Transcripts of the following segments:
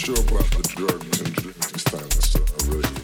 sure about the drugs and drinking style and stuff. I really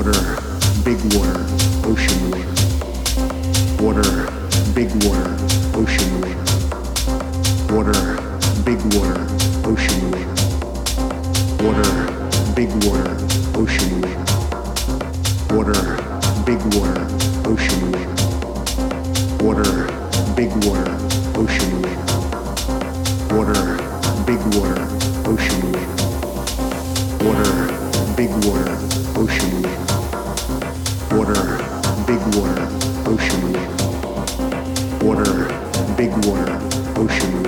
Water, big water, ocean water. Water, big water, ocean water. Water, big water, ocean water. Water, big water, ocean water. Water, big water, ocean water. Water, big water, ocean water. Water, big water, ocean water. Water, big water, ocean water. Big water, ocean. Water, big water, ocean